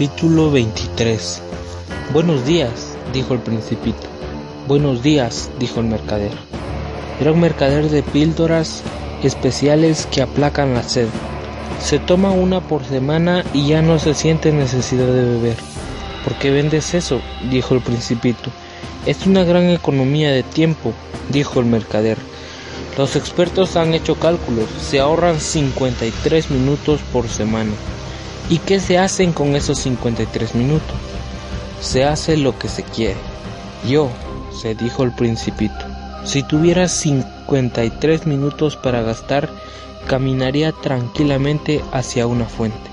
Capítulo 23 Buenos días, dijo el principito. Buenos días, dijo el mercader. Era un mercader de píldoras especiales que aplacan la sed. Se toma una por semana y ya no se siente necesidad de beber. ¿Por qué vendes eso? dijo el principito. Es una gran economía de tiempo, dijo el mercader. Los expertos han hecho cálculos, se ahorran 53 minutos por semana. ¿Y qué se hacen con esos 53 minutos? Se hace lo que se quiere. Yo, se dijo el principito, si tuviera 53 minutos para gastar, caminaría tranquilamente hacia una fuente.